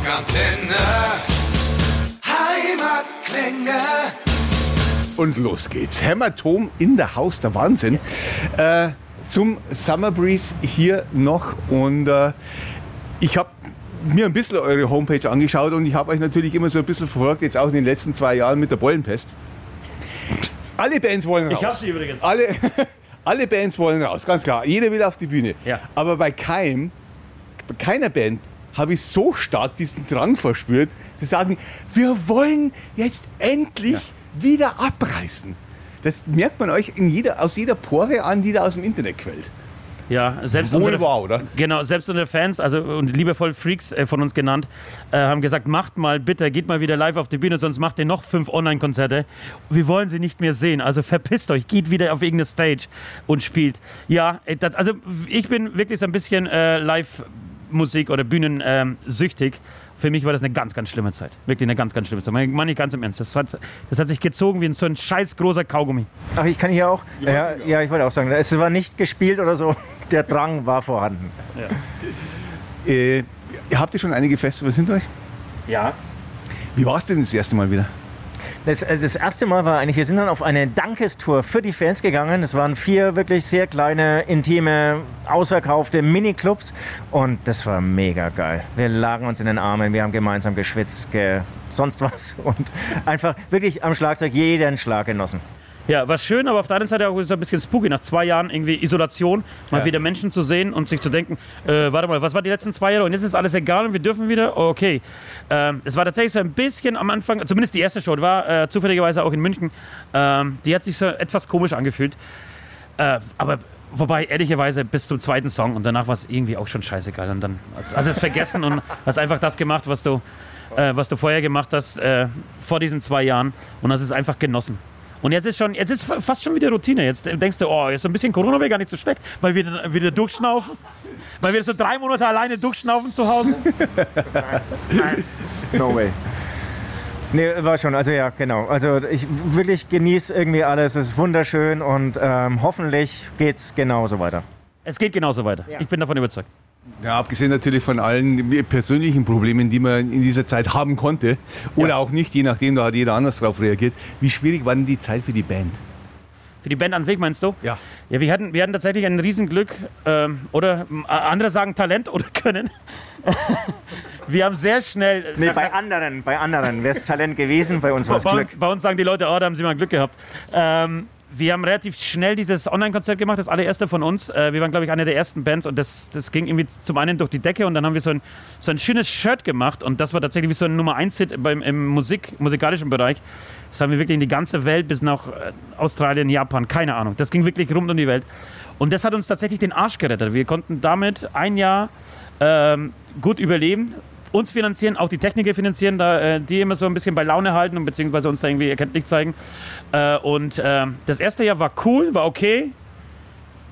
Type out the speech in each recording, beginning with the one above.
Rockantenne. Heimatklänge. Und los geht's. Hämatom in der Haus, der Wahnsinn. Äh, zum Summer Breeze hier noch. Und äh, ich habe mir ein bisschen eure Homepage angeschaut und ich habe euch natürlich immer so ein bisschen verfolgt, jetzt auch in den letzten zwei Jahren mit der Beulenpest. Alle Bands wollen raus. Ich hab sie übrigens. Alle, alle Bands wollen raus, ganz klar. Jeder will auf die Bühne. Ja. Aber bei keinem, bei keiner Band habe ich so stark diesen Drang verspürt, zu sagen, wir wollen jetzt endlich wieder abreißen. Das merkt man euch in jeder, aus jeder Pore an, die da aus dem Internet quillt. Ja, selbst Wohl unsere, wahr, oder? Genau, selbst unsere Fans, also und liebevoll Freaks äh, von uns genannt, äh, haben gesagt, macht mal bitte, geht mal wieder live auf die Bühne, sonst macht ihr noch fünf Online-Konzerte. Wir wollen sie nicht mehr sehen, also verpisst euch, geht wieder auf irgendeine Stage und spielt. Ja, äh, das, also ich bin wirklich so ein bisschen äh, Live-Musik oder Bühnen ähm, süchtig. Für mich war das eine ganz, ganz schlimme Zeit. Wirklich eine ganz, ganz schlimme Zeit. Meine nicht ganz im Ernst. Das hat, das hat sich gezogen wie so ein scheiß großer Kaugummi. Ach, ich kann hier auch. Ja, ja, ich wollte auch sagen, es war nicht gespielt oder so. Der Drang war vorhanden. Äh, habt ihr schon einige Festivals hinter euch? Ja. Wie war es denn das erste Mal wieder? Das, also das erste Mal war eigentlich, wir sind dann auf eine Dankestour für die Fans gegangen. Es waren vier wirklich sehr kleine, intime, ausverkaufte Miniclubs und das war mega geil. Wir lagen uns in den Armen, wir haben gemeinsam geschwitzt, ge sonst was und einfach wirklich am Schlagzeug jeden Schlag genossen. Ja, war schön, aber auf der anderen Seite auch so ein bisschen spooky. Nach zwei Jahren irgendwie Isolation, mal Ja. wieder Menschen zu sehen und sich zu denken, äh, warte mal, was war die letzten zwei Jahre und jetzt ist alles egal und wir dürfen wieder? Okay. Ähm, es war tatsächlich so ein bisschen am Anfang, zumindest die erste Show, die war äh, zufälligerweise auch in München, ähm, die hat sich so etwas komisch angefühlt. Äh, aber wobei, ehrlicherweise, bis zum zweiten Song und danach war es irgendwie auch schon scheißegal. Und dann also es vergessen und hast einfach das gemacht, was du, äh, was du vorher gemacht hast, äh, vor diesen zwei Jahren und hast es einfach genossen. Und jetzt ist schon, jetzt ist fa- fast schon wieder Routine. Jetzt denkst du, oh, jetzt so ein bisschen Corona wäre gar nicht so schlecht, weil wir dann wieder durchschnaufen. Weil wir so drei Monate alleine durchschnaufen zu Hause. No way. Nee, war schon, also ja, genau. Also ich wirklich genieße irgendwie alles, es ist wunderschön und ähm, hoffentlich geht's genauso weiter. Es geht genauso weiter. Ja. Ich bin davon überzeugt. Ja, abgesehen natürlich von allen persönlichen Problemen, die man in dieser Zeit haben konnte. Oder auch nicht, je nachdem, da hat jeder anders drauf reagiert. Wie schwierig war denn die Zeit für die Band? Für die Band an sich meinst du? Ja. Ja, wir hatten, wir hatten tatsächlich ein Riesenglück. Ähm, oder m- andere sagen Talent oder Können. wir haben sehr schnell. Nee, bei anderen, bei anderen wäre es Talent gewesen, bei uns war es bei, Glück. uns, bei uns sagen die Leute, oh, da haben sie mal Glück gehabt. Ähm, wir haben relativ schnell dieses Online-Konzert gemacht, das allererste von uns. Äh, wir waren, glaube ich, eine der ersten Bands und das, das ging irgendwie zum einen durch die Decke und dann haben wir so ein, so ein schönes Shirt gemacht und das war tatsächlich wie so ein Nummer 1-Hit beim, im Musik, musikalischen Bereich. Das haben wir wirklich in die ganze Welt bis nach äh, Australien, Japan, keine Ahnung. Das ging wirklich rund um die Welt. Und das hat uns tatsächlich den Arsch gerettet. Wir konnten damit ein Jahr ähm, gut überleben, uns finanzieren, auch die Techniker finanzieren, da, äh, die immer so ein bisschen bei Laune halten und beziehungsweise uns da irgendwie erkenntlich zeigen. Äh, und ähm, das erste Jahr war cool, war okay.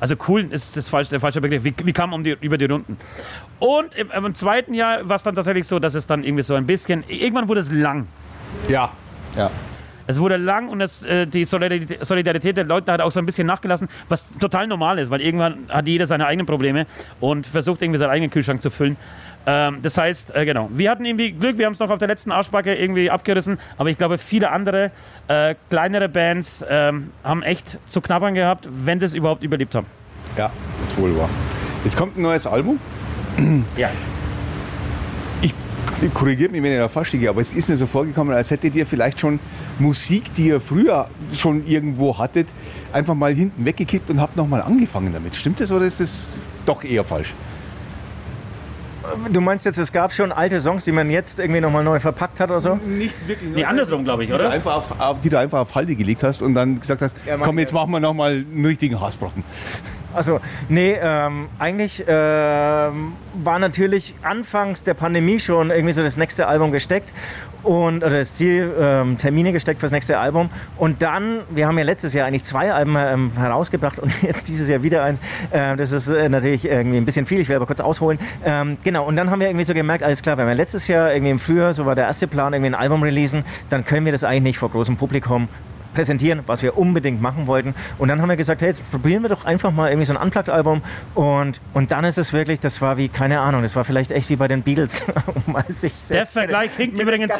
Also cool ist das falsche, der falsche Begriff. Wir, wir kamen um die, über die Runden. Und im, im zweiten Jahr war es dann tatsächlich so, dass es dann irgendwie so ein bisschen, irgendwann wurde es lang. Ja. Ja. Es wurde lang und es, äh, die Solidarität, Solidarität der Leute hat auch so ein bisschen nachgelassen, was total normal ist, weil irgendwann hat jeder seine eigenen Probleme und versucht irgendwie seinen eigenen Kühlschrank zu füllen. Ähm, das heißt, äh, genau, wir hatten irgendwie Glück, wir haben es noch auf der letzten Arschbacke irgendwie abgerissen, aber ich glaube, viele andere äh, kleinere Bands ähm, haben echt zu knabbern gehabt, wenn sie es überhaupt überlebt haben. Ja, das ist wohl wahr. Jetzt kommt ein neues Album. Ja. Korrigiert mich, wenn ich da falsch liege, aber es ist mir so vorgekommen, als hättet ihr vielleicht schon Musik, die ihr früher schon irgendwo hattet, einfach mal hinten weggekippt und habt nochmal angefangen damit. Stimmt das oder ist das doch eher falsch? Du meinst jetzt, es gab schon alte Songs, die man jetzt irgendwie nochmal neu verpackt hat oder so? Nicht wirklich. Nee, andersrum, glaube ich, Die du, oder? einfach auf, auf, die du einfach auf Halde gelegt hast und dann gesagt hast, Ja, komm, jetzt machen wir nochmal einen richtigen Hassbrocken. Also, nee, ähm, eigentlich ähm, war natürlich anfangs der Pandemie schon irgendwie so das nächste Album gesteckt und oder das Ziel, ähm, Termine gesteckt fürs nächste Album. Und dann, wir haben ja letztes Jahr eigentlich zwei Alben ähm, herausgebracht und jetzt dieses Jahr wieder eins. Äh, das ist äh, natürlich irgendwie ein bisschen viel, ich will aber kurz ausholen. Ähm, genau, und dann haben wir irgendwie so gemerkt, alles klar, wenn wir letztes Jahr irgendwie im Frühjahr, so war der erste Plan, irgendwie ein Album releasen, dann können wir das eigentlich nicht vor großem Publikum präsentieren, was wir unbedingt machen wollten. Und dann haben wir gesagt, hey, jetzt probieren wir doch einfach mal irgendwie so ein Unplugged-Album. Und, und dann ist es wirklich, das war wie, keine Ahnung, das war vielleicht echt wie bei den Beatles. um Der Vergleich hinkt übrigens,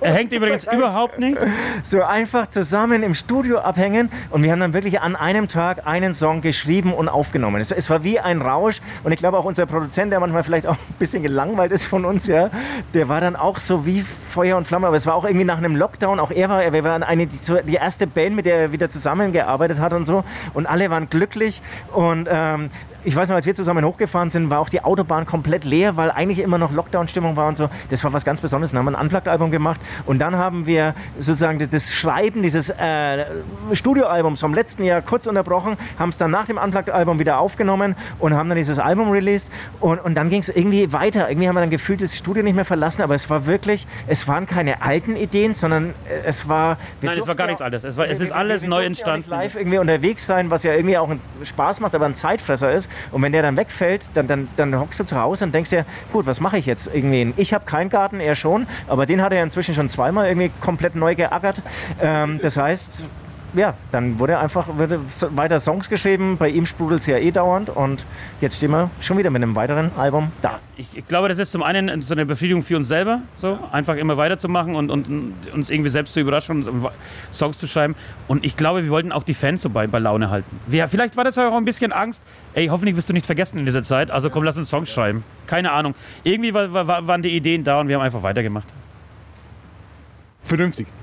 hängt übrigens überhaupt nicht. so einfach zusammen im Studio abhängen und wir haben dann wirklich an einem Tag einen Song geschrieben und aufgenommen. Es, es war wie ein Rausch und ich glaube auch unser Produzent, der manchmal vielleicht auch ein bisschen gelangweilt ist von uns, ja, der war dann auch so wie Feuer und Flamme, aber es war auch irgendwie nach einem Lockdown, auch er war, wir waren eine, die, die erste Band, mit der er wieder zusammengearbeitet hat und so. Und alle waren glücklich. Und ähm, ich weiß noch, als wir zusammen hochgefahren sind, war auch die Autobahn komplett leer, weil eigentlich immer noch Lockdown-Stimmung war und so. Das war was ganz Besonderes. Dann haben wir ein Unplugged-Album gemacht und dann haben wir sozusagen das Schreiben dieses äh, Studioalbums vom letzten Jahr kurz unterbrochen, haben es dann nach dem Unplugged-Album wieder aufgenommen und haben dann dieses Album released und, und dann ging es irgendwie weiter. Irgendwie haben wir dann gefühlt das Studio nicht mehr verlassen, aber es war wirklich, es waren keine alten Ideen, sondern äh, es war... Nein, es war gar nichts Altes. Es, war, es ist alles neu entstanden. live irgendwie unterwegs sein, was ja irgendwie auch Spaß macht, aber ein Zeitfresser ist. Und wenn der dann wegfällt, dann, dann, dann hockst du zu Hause und denkst dir, gut, was mache ich jetzt irgendwie? Ich habe keinen Garten, er schon, aber den hat er inzwischen schon zweimal irgendwie komplett neu geackert. Ähm, das heißt, ja, dann wurde einfach wurde weiter Songs geschrieben. Bei ihm sprudelt es ja eh dauernd und jetzt stehen wir schon wieder mit einem weiteren Album da. Ich, ich glaube, das ist zum einen so eine Befriedigung für uns selber, so einfach immer weiterzumachen und, und uns irgendwie selbst zu überraschen und Songs zu schreiben. Und ich glaube, wir wollten auch die Fans so bei, bei Laune halten. Wir, vielleicht war das auch ein bisschen Angst. Ey, hoffentlich wirst du nicht vergessen in dieser Zeit. Also komm, lass uns Songs schreiben. Keine Ahnung. Irgendwie war, war, waren die Ideen da und wir haben einfach weitergemacht. Vernünftig.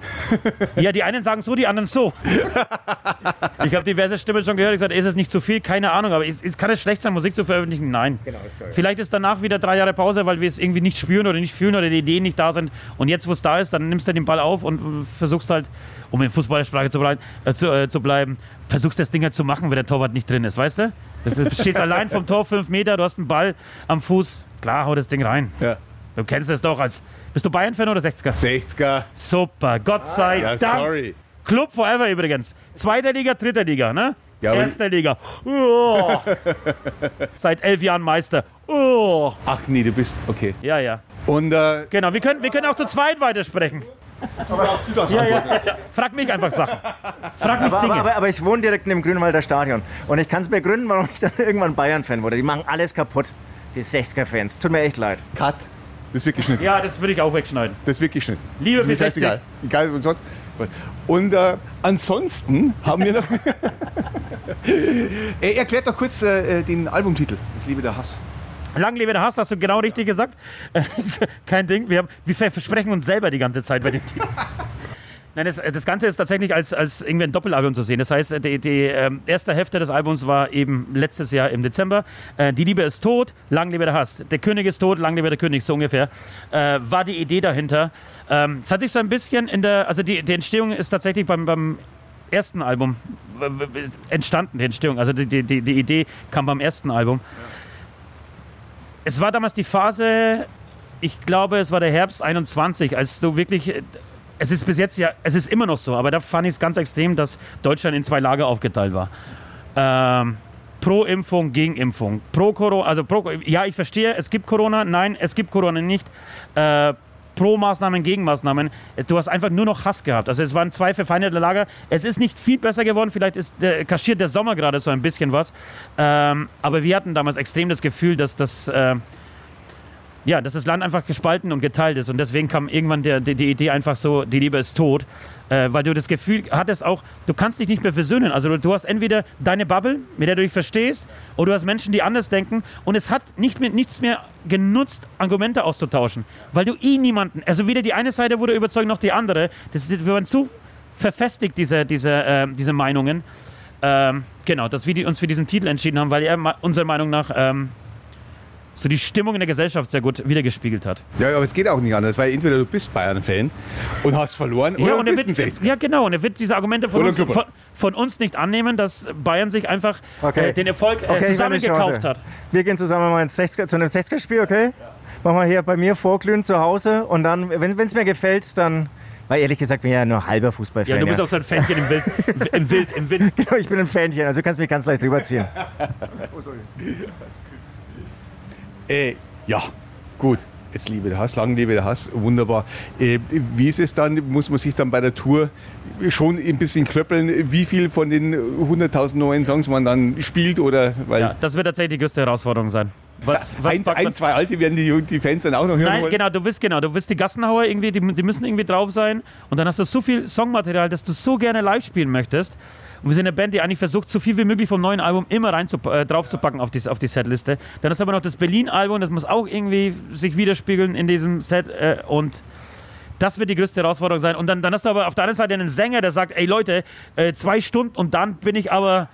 Ja, die einen sagen so, die anderen so. Ich habe diverse Stimmen schon gehört, die gesagt, ist es nicht zu viel? Keine Ahnung, aber ist, ist, kann es schlecht sein, Musik zu veröffentlichen? Nein. Genau, ist geil. Vielleicht ist danach wieder drei Jahre Pause, weil wir es irgendwie nicht spüren oder nicht fühlen oder die Ideen nicht da sind. Und jetzt, wo es da ist, dann nimmst du den Ball auf und äh, versuchst halt, um in Fußballersprache zu, bleiben, äh, zu, äh, zu bleiben, versuchst das Ding halt zu machen, wenn der Torwart nicht drin ist, weißt du? Du stehst allein vom Tor, fünf Meter, du hast einen Ball am Fuß. Klar, hau das Ding rein. Ja. Du kennst es doch als. Bist du Bayern-Fan oder 60er? 60er. Super, Gott sei Ja, Dank. sorry. Club Forever übrigens. Zweite Liga, dritte Liga, ne? Ja, aber- Erste Liga. Oh. Seit elf Jahren Meister. Oh. Ach nee, du bist. Okay. Ja, ja. Und äh, Genau, wir können, wir können auch zu zweit weitersprechen. Ja, ja, ja. Frag mich einfach Sachen. Frag mich Aber, Dinge. aber, aber, aber ich wohne direkt neben Grünwalder Stadion und ich kann es begründen, warum ich dann irgendwann Bayern-Fan wurde. Die machen alles kaputt, die 60er-Fans. Tut mir echt leid. Cut. Das wird geschnitten. ja, das würde ich auch wegschneiden. Das wird geschnitten. Liebe ist mir bis 60. scheißegal. Egal und sonst. Und äh, ansonsten haben wir noch. äh, erklärt doch kurz äh, den Albumtitel. Das Liebe der Hass. Lang lebe der Hass, hast du genau richtig gesagt. Kein Ding. Wir, haben, wir versprechen uns selber die ganze Zeit bei den Titeln. Nein, das, das Ganze ist tatsächlich als, als irgendwie ein Doppelalbum zu sehen. Das heißt, die, die ähm, erste Hälfte des Albums war eben letztes Jahr im Dezember. Äh, die Liebe ist tot, lang lebe der Hass. Der König ist tot, lang lebe der König, so ungefähr. Äh, war die Idee dahinter. Ähm, es hat sich so ein bisschen in der, also die, die Entstehung ist tatsächlich beim, beim ersten Album äh, entstanden, die Entstehung. Also die, die, die Idee kam beim ersten Album. Es war damals die Phase, ich glaube, es war der Herbst 21, als du wirklich. Es ist bis jetzt ja, es ist immer noch so, aber da fand ich es ganz extrem, dass Deutschland in zwei Lager aufgeteilt war. Ähm, pro Impfung, gegen Impfung. Pro Corona, also pro, ja, ich verstehe, es gibt Corona, nein, es gibt Corona nicht. Äh, pro Maßnahmen, gegen Maßnahmen. Du hast einfach nur noch Hass gehabt. Also es waren zwei verfeindete Lager. Es ist nicht viel besser geworden. Vielleicht ist der, kaschiert der Sommer gerade so ein bisschen was. Ähm, aber wir hatten damals extrem das Gefühl, dass das, äh, ja, dass das Land einfach gespalten und geteilt ist. Und deswegen kam irgendwann der, die, die Idee einfach so, die Liebe ist tot. Äh, weil du das Gefühl hattest auch, du kannst dich nicht mehr versöhnen. Also du, du hast entweder deine Bubble, mit der du dich verstehst, oder du hast Menschen, die anders denken. Und es hat nicht mehr, nichts mehr genutzt, Argumente auszutauschen. Weil du eh niemanden, also weder die eine Seite wurde überzeugt, noch die andere. Das, ist- wir waren zu verfestigt, diese, diese, äh, diese Meinungen. Ähm, genau, dass wir uns für diesen Titel entschieden haben, weil er unserer Meinung nach ähm, so die Stimmung in der Gesellschaft sehr gut wiedergespiegelt hat. Ja, aber es geht auch nicht anders, weil entweder du bist Bayern-Fan und hast verloren oder Ja, du und er bist ein wird, 60er. ja, genau. Und er wird diese Argumente von Oder uns, von, von uns nicht annehmen, dass Bayern sich einfach Okay. äh, den Erfolg äh, Okay, zusammengekauft hat. Wir gehen zusammen mal ins 60er, zu einem 60er-Spiel, okay? Machen wir hier bei mir vorglühen zu Hause und dann, wenn es mir gefällt, dann. Weil ehrlich gesagt bin ich ja nur halber Fußballfan. Ja, du bist auch so ein Fähnchen im Wild, im Wild, im Wind. Genau, ich bin ein Fanchen, also du kannst mich ganz leicht rüberziehen. Äh, ja, gut. Jetzt liebe der Hass, lang lebe der Hass, wunderbar. Äh, wie ist es dann, muss man sich dann bei der Tour schon ein bisschen klöppeln, wie viel von den 100.000 neuen Songs man dann spielt? Oder, weil Ja, das wird tatsächlich die größte Herausforderung sein. Was, was ein, ein, zwei alte werden die, die Fans dann auch noch hören Nein, wollen. genau, du bist genau, du bist die Gassenhauer irgendwie, die, die müssen irgendwie drauf sein und dann hast du so viel Songmaterial, das du so gerne live spielen möchtest. Und wir sind eine Band, die eigentlich versucht, so viel wie möglich vom neuen Album immer rein zu, äh, draufzupacken auf die, auf die Setliste. Dann ist aber noch das Berlin-Album, das muss auch irgendwie sich widerspiegeln in diesem Set äh, und das wird die größte Herausforderung sein. Und dann, dann hast du aber auf der anderen Seite einen Sänger, der sagt, ey Leute, äh, zwei Stunden und dann bin ich aber,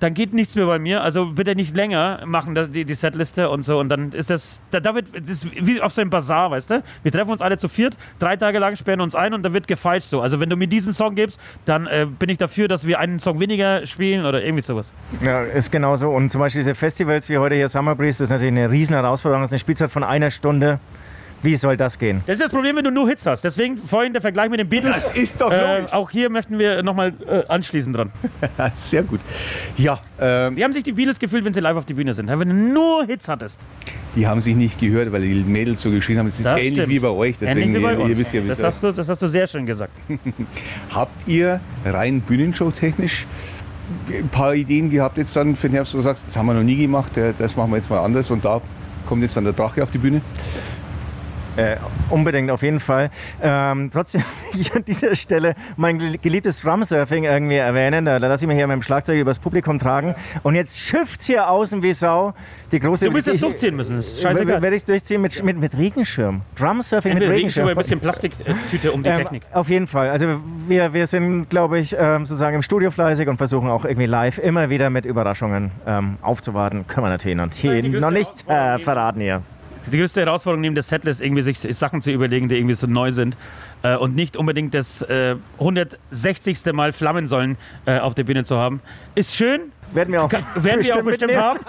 dann geht nichts mehr bei mir. Also bitte nicht länger machen die, die Setliste und so. Und dann ist das, da, da wird, das ist wie auf so einem Bazar, weißt du? Wir treffen uns alle zu viert, drei Tage lang sperren uns ein und da wird gefeilscht so. Also wenn du mir diesen Song gibst, dann äh, bin ich dafür, dass wir einen Song weniger spielen oder irgendwie sowas. Ja, ist genauso. Und zum Beispiel diese Festivals wie heute hier Summer Breeze, das ist natürlich eine riesen Herausforderung. Das ist eine Spielzeit von einer Stunde. Wie soll das gehen? Das ist das Problem, wenn du nur Hits hast. Deswegen vorhin der Vergleich mit den Beatles. Das ist doch Äh, auch hier möchten wir nochmal äh, anschließen dran. Sehr gut. Ja, ähm, Wie haben sich die Beatles gefühlt, wenn sie live auf die Bühne sind? Wenn du nur Hits hattest. die haben sich nicht gehört, weil die Mädels so geschrien haben. Es ist Das ähnlich stimmt. wie bei euch. Deswegen, bei ihr, ihr wisst ja, wie das, es hast du, das hast du sehr schön gesagt. Habt ihr rein Bühnenshow-technisch ein paar Ideen gehabt jetzt dann für den Herbst, wo du sagst, das haben wir noch nie gemacht, äh, das machen wir jetzt mal anders und da kommt jetzt dann der Drache auf die Bühne? Äh, unbedingt, auf jeden Fall. Ähm, trotzdem will ich an dieser Stelle mein gel- geliebtes Drumsurfing irgendwie erwähnen. Da, da lasse ich mich hier mit dem Schlagzeug übers Publikum tragen. Und jetzt schifft's hier außen wie Sau. Die große Du wirst das durchziehen müssen. Das ist Werde scheißegal. werd ich durchziehen mit, mit, mit Regenschirm. Drumsurfing mit Entweder Regenschirm. Ein bisschen Plastiktüte um die Ähm, Technik. auf jeden Fall. Also wir, wir sind, glaube ich, ähm, sozusagen im Studio fleißig und versuchen auch irgendwie live immer wieder mit Überraschungen ähm, aufzuwarten. Können wir natürlich noch, hier, noch nicht äh, verraten hier. Die größte Herausforderung neben der Setlist, irgendwie sich Sachen zu überlegen, die irgendwie so neu sind äh, und nicht unbedingt das äh, 160. Mal Flammensäulen äh, auf der Bühne zu haben. Ist schön, Werden wir auch kann, werden wir auch bestimmt mitnehmen. haben.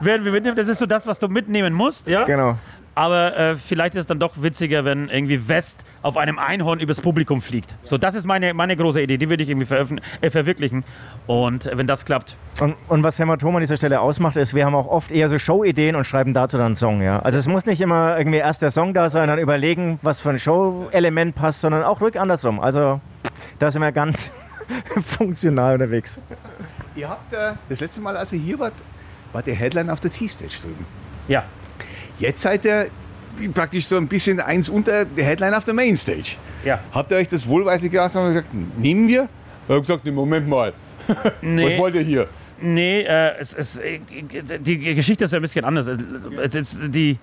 werden wir mitnehmen. Das ist so das, was du mitnehmen musst, ja? Genau. Aber äh, vielleicht ist es dann doch witziger, wenn irgendwie West auf einem Einhorn übers Publikum fliegt. So, das ist meine, meine große Idee, die würde ich irgendwie äh, verwirklichen. Und äh, wenn das klappt, Und, und was Hämatom an dieser Stelle ausmacht, ist, wir haben auch oft eher so Show-Ideen und schreiben dazu dann einen Song. Ja? Also es muss nicht immer irgendwie erst der Song da sein, dann überlegen, was für ein Show-Element passt, sondern auch rück andersrum. Also da sind wir ganz funktional unterwegs. Ihr habt äh, das letzte Mal, als ihr hier wart, war der Headline auf der T-Stage drüben. ja. Jetzt seid ihr praktisch so ein bisschen eins unter der Headline auf der Mainstage. Ja. Habt ihr euch das wohlweislich gedacht und gesagt, nehmen wir? Ich habe gesagt, Moment mal, was Nee, wollt ihr hier? nee äh, es, es, äh, die Geschichte ist ja ein bisschen anders. Es die,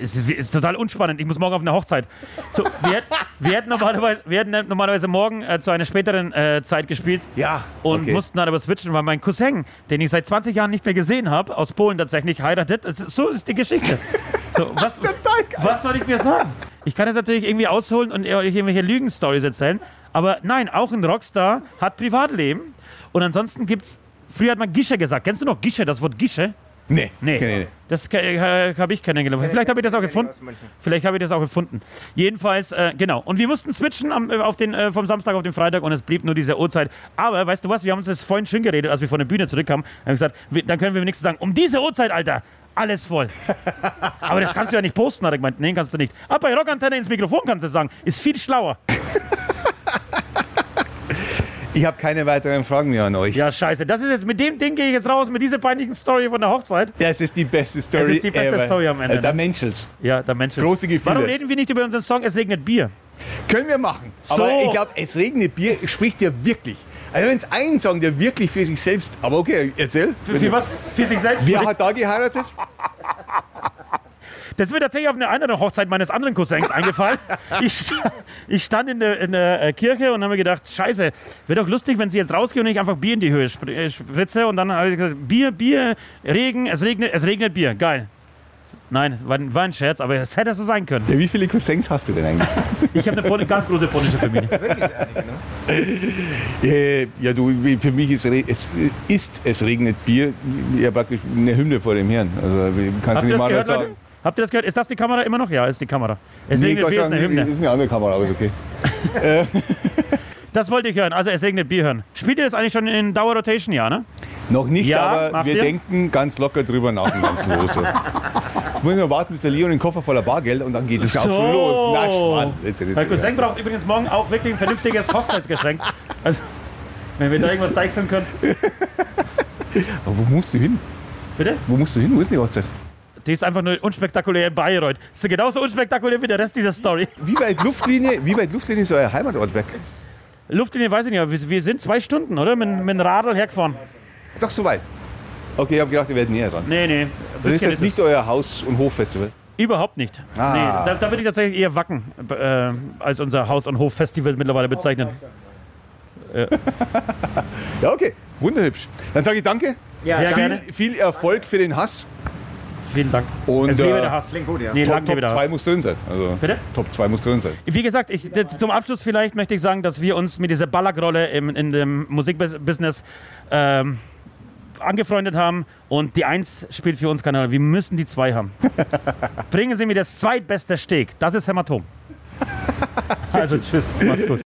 ist, ist total unspannend. Ich muss morgen auf eine Hochzeit. So, wir, hätten- wir, hätten normalerweise, wir hätten normalerweise morgen äh, zu einer späteren äh, Zeit gespielt. Ja, Und okay. mussten dann aber switchen, weil mein Cousin, den ich seit 20 Jahren nicht mehr gesehen habe, aus Polen tatsächlich heiratet. So ist die Geschichte. So, was, was soll ich mir sagen? Ich kann jetzt natürlich irgendwie ausholen und euch irgendwelche Lügenstories erzählen. Aber nein, auch ein Rockstar hat Privatleben. Und ansonsten gibt's. Früher hat man Gische gesagt. Kennst du noch Gische, das Wort Gische? Nee, Nee. ich nicht. Das äh, habe ich kennengelernt. Vielleicht habe ich das auch gefunden. Vielleicht habe ich das auch gefunden. Jedenfalls, äh, genau. Und wir mussten switchen am, äh, auf den, äh, vom Samstag auf den Freitag und es blieb nur diese Uhrzeit. Aber weißt du was, wir haben uns das vorhin schön geredet, als wir von der Bühne zurückkamen. Haben gesagt, wir, dann können wir wenigstens sagen, um diese Uhrzeit, Alter, alles voll. Aber das kannst du ja nicht posten, hat er gemeint. Nein, kannst du nicht. Aber bei Rockantenne ins Mikrofon kannst du sagen, ist viel schlauer. Ich habe keine weiteren Fragen mehr an euch. Ja, scheiße. Das ist jetzt, mit dem Ding gehe ich jetzt raus, mit dieser peinlichen Story von der Hochzeit. Das ist die beste Story ist die beste ever. Story am Ende, Äh, Da ne? Menschels. Ja, der Mensch ist. Große Gefühle. Warum reden wir nicht über unseren Song Es regnet Bier? Können wir machen. So. Aber ich glaube, es regnet Bier spricht ja wirklich. Also wenn es einen Song, der wirklich für sich selbst. Aber okay, erzähl. Für, für was? Für sich selbst? Wer hat da geheiratet? Das ist mir tatsächlich auf einer anderen Hochzeit meines anderen Cousins eingefallen. Ich, ich stand in der, in der äh, Kirche und habe mir gedacht, scheiße, wäre doch lustig, wenn sie jetzt rausgehen und ich einfach Bier in die Höhe äh, spritze. Und dann habe ich gesagt, Bier, Bier, Regen, es regnet, es regnet Bier. Geil. Nein, war, war ein Scherz, aber es hätte so sein können. Ja, wie viele Cousins hast du denn eigentlich? Ich habe eine Pol- ganz große polnische Familie. äh, ja, du, für mich ist es, ist es regnet Bier ja praktisch eine Hymne vor dem Herrn. Also kannst Habt du nicht das mal gehört, sagen. Leute? Habt ihr das gehört? Ist das die Kamera immer noch? Ja, ist die Kamera. Es Nee, regnet Gott Bier ist eine Hymne. ist eine andere Kamera, aber ist okay. Das wollte ich hören. Also es regnet Bier hören. Spielt ihr das eigentlich schon in Dauerrotation, ja, ne? Noch nicht, Ja, aber wir ihr? denken ganz locker drüber nach und ganz lose. Jetzt muss ich noch warten, bis der Leon den Koffer voller Bargeld und dann geht es auch schon los. Na, Schmarrn. Jetzt, Cousin braucht übrigens morgen auch wirklich ein vernünftiges Hochzeitsgeschenk. Also, wenn wir da irgendwas deichseln können. Aber wo musst du hin? Bitte? Wo musst du hin? Wo ist die Hochzeit? Die ist einfach nur unspektakulär in Bayreuth. Das ist genauso unspektakulär wie der Rest dieser Story. Wie weit Luftlinie, wie weit Luftlinie ist euer Heimatort weg? Luftlinie weiß ich nicht, aber wir, wir sind zwei Stunden, oder? Mit, mit dem Radl hergefahren. Doch so weit. Okay, ich habe gedacht, ihr werdet näher dran. Nee, nee. Das ist jetzt nicht euer Haus- und Hoffestival. Überhaupt nicht. Ah. Nee, da, da würde ich tatsächlich eher Wacken äh, als unser Haus- und Hof-Festival mittlerweile bezeichnen. Ja, okay. Wunderhübsch. Dann sage ich danke. Ja, Sehr viel, gerne. viel Erfolg für den Hass. Vielen Dank. Und es lebe äh, der Hass. Klingt gut, ja. Nee, Top, lebe Top der 2 Hass. muss drin sein. Also, Bitte? Top 2 muss drin sein. Wie gesagt, ich, das, zum Abschluss vielleicht möchte ich sagen, dass wir uns mit dieser Ballagrolle im, in dem Musikbusiness ähm, angefreundet haben und die Eins spielt für uns keine Rolle. Wir müssen die Zwei haben. Bringen Sie mir das zweitbeste Steak. Das ist Hämatom. also tschüss, macht's gut.